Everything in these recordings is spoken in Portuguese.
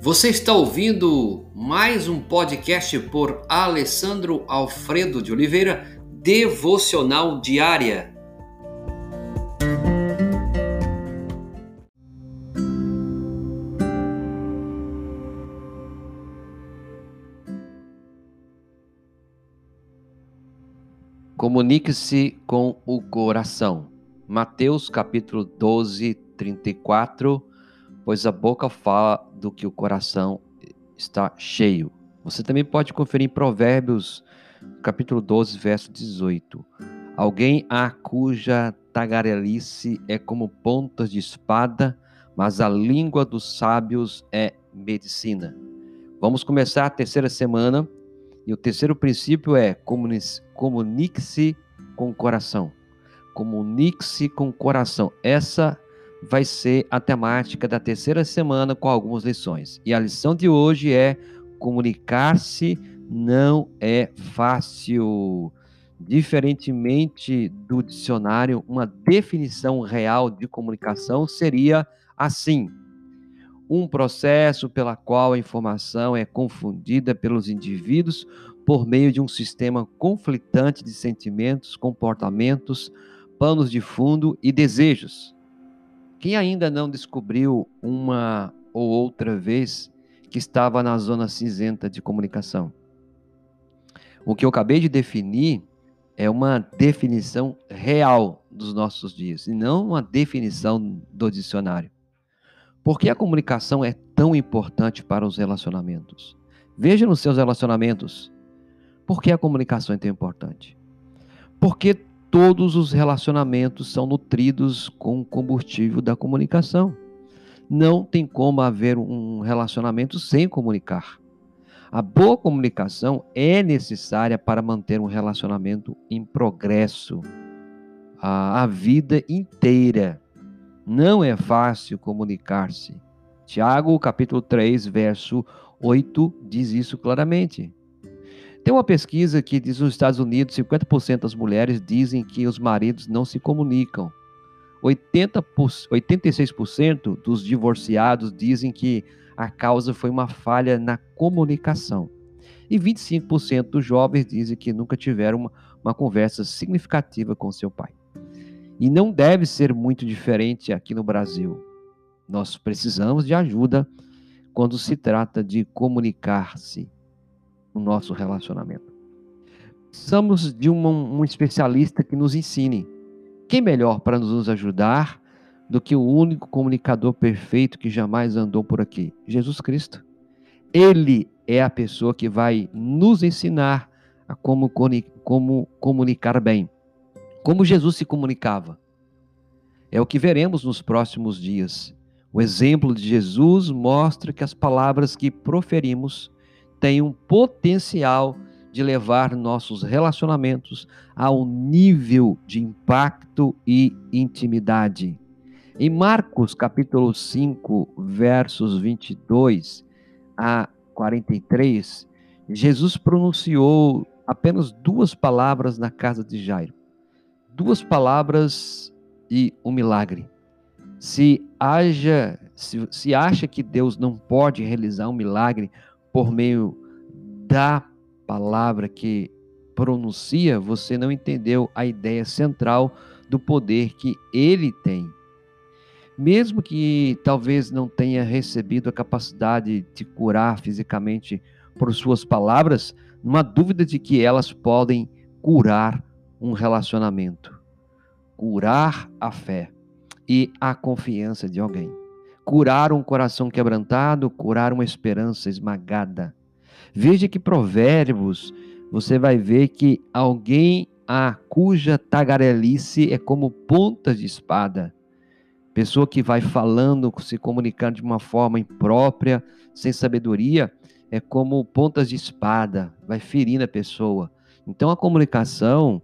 Você está ouvindo mais um podcast por Alessandro Alfredo de Oliveira, Devocional Diária. Comunique-se com o coração. Mateus capítulo 12, 34 pois a boca fala do que o coração está cheio. Você também pode conferir em Provérbios, capítulo 12, verso 18. Alguém a cuja tagarelice é como pontas de espada, mas a língua dos sábios é medicina. Vamos começar a terceira semana e o terceiro princípio é comunique-se com o coração. Comunique-se com o coração. Essa vai ser a temática da terceira semana com algumas lições. E a lição de hoje é comunicar-se não é fácil. Diferentemente do dicionário, uma definição real de comunicação seria assim: um processo pela qual a informação é confundida pelos indivíduos por meio de um sistema conflitante de sentimentos, comportamentos, panos de fundo e desejos. Quem ainda não descobriu uma ou outra vez que estava na zona cinzenta de comunicação? O que eu acabei de definir é uma definição real dos nossos dias, e não uma definição do dicionário. Por que a comunicação é tão importante para os relacionamentos? Veja nos seus relacionamentos. Por que a comunicação é tão importante? Porque todos os relacionamentos são nutridos com o combustível da comunicação. Não tem como haver um relacionamento sem comunicar. A boa comunicação é necessária para manter um relacionamento em progresso a, a vida inteira. Não é fácil comunicar-se. Tiago, capítulo 3, verso 8, diz isso claramente. Tem uma pesquisa que diz nos Estados Unidos, 50% das mulheres dizem que os maridos não se comunicam. 80 86% dos divorciados dizem que a causa foi uma falha na comunicação. E 25% dos jovens dizem que nunca tiveram uma, uma conversa significativa com seu pai. E não deve ser muito diferente aqui no Brasil. Nós precisamos de ajuda quando se trata de comunicar-se no nosso relacionamento. Precisamos de uma, um especialista que nos ensine. Quem melhor para nos ajudar do que o único comunicador perfeito que jamais andou por aqui? Jesus Cristo. Ele é a pessoa que vai nos ensinar a como, como comunicar bem. Como Jesus se comunicava. É o que veremos nos próximos dias. O exemplo de Jesus mostra que as palavras que proferimos tem um potencial de levar nossos relacionamentos ao nível de impacto e intimidade. Em Marcos capítulo 5, versos 22 a 43, Jesus pronunciou apenas duas palavras na casa de Jairo. Duas palavras e um milagre. Se haja, se, se acha que Deus não pode realizar um milagre por meio da palavra que pronuncia, você não entendeu a ideia central do poder que ele tem. Mesmo que talvez não tenha recebido a capacidade de curar fisicamente por suas palavras, não há dúvida de que elas podem curar um relacionamento, curar a fé e a confiança de alguém curar um coração quebrantado, curar uma esperança esmagada. Veja que Provérbios, você vai ver que alguém a cuja tagarelice é como pontas de espada. Pessoa que vai falando, se comunicando de uma forma imprópria, sem sabedoria, é como pontas de espada, vai ferindo a pessoa. Então a comunicação,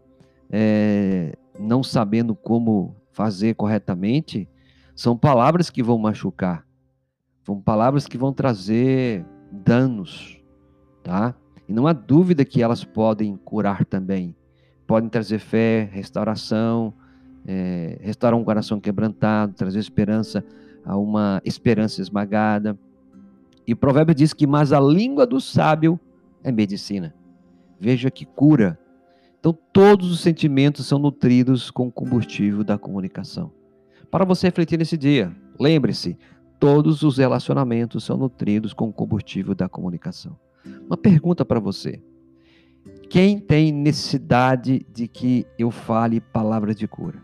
é, não sabendo como fazer corretamente, são palavras que vão machucar. São palavras que vão trazer danos, tá? E não há dúvida que elas podem curar também. Podem trazer fé, restauração, é, restaurar um coração quebrantado, trazer esperança a uma esperança esmagada. E o provérbio diz que mais a língua do sábio é medicina. Veja que cura. Então, todos os sentimentos são nutridos com o combustível da comunicação. Para você refletir nesse dia, lembre-se: todos os relacionamentos são nutridos com o combustível da comunicação. Uma pergunta para você: quem tem necessidade de que eu fale palavras de cura?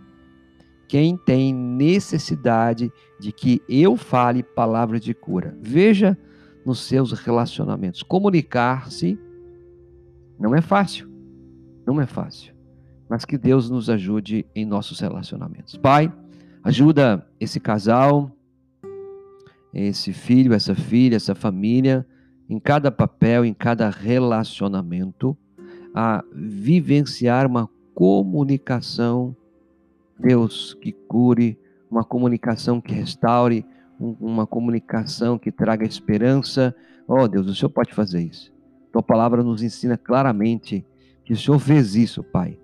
Quem tem necessidade de que eu fale palavras de cura? Veja nos seus relacionamentos. Comunicar-se não é fácil. Não é fácil. Mas que Deus nos ajude em nossos relacionamentos. Pai, ajuda esse casal, esse filho, essa filha, essa família, em cada papel, em cada relacionamento, a vivenciar uma comunicação, Deus, que cure, uma comunicação que restaure, uma comunicação que traga esperança. Oh, Deus, o Senhor pode fazer isso. Tua palavra nos ensina claramente que o Senhor fez isso, Pai.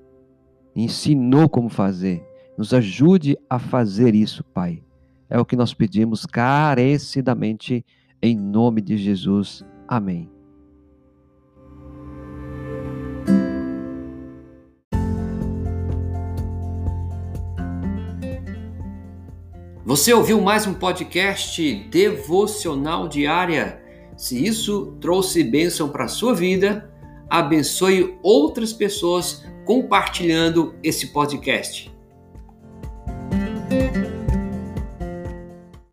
Ensinou como fazer. Nos ajude a fazer isso, Pai. É o que nós pedimos carecidamente em nome de Jesus. Amém. Você ouviu mais um podcast devocional diária? Se isso trouxe bênção para a sua vida, abençoe outras pessoas compartilhando esse podcast.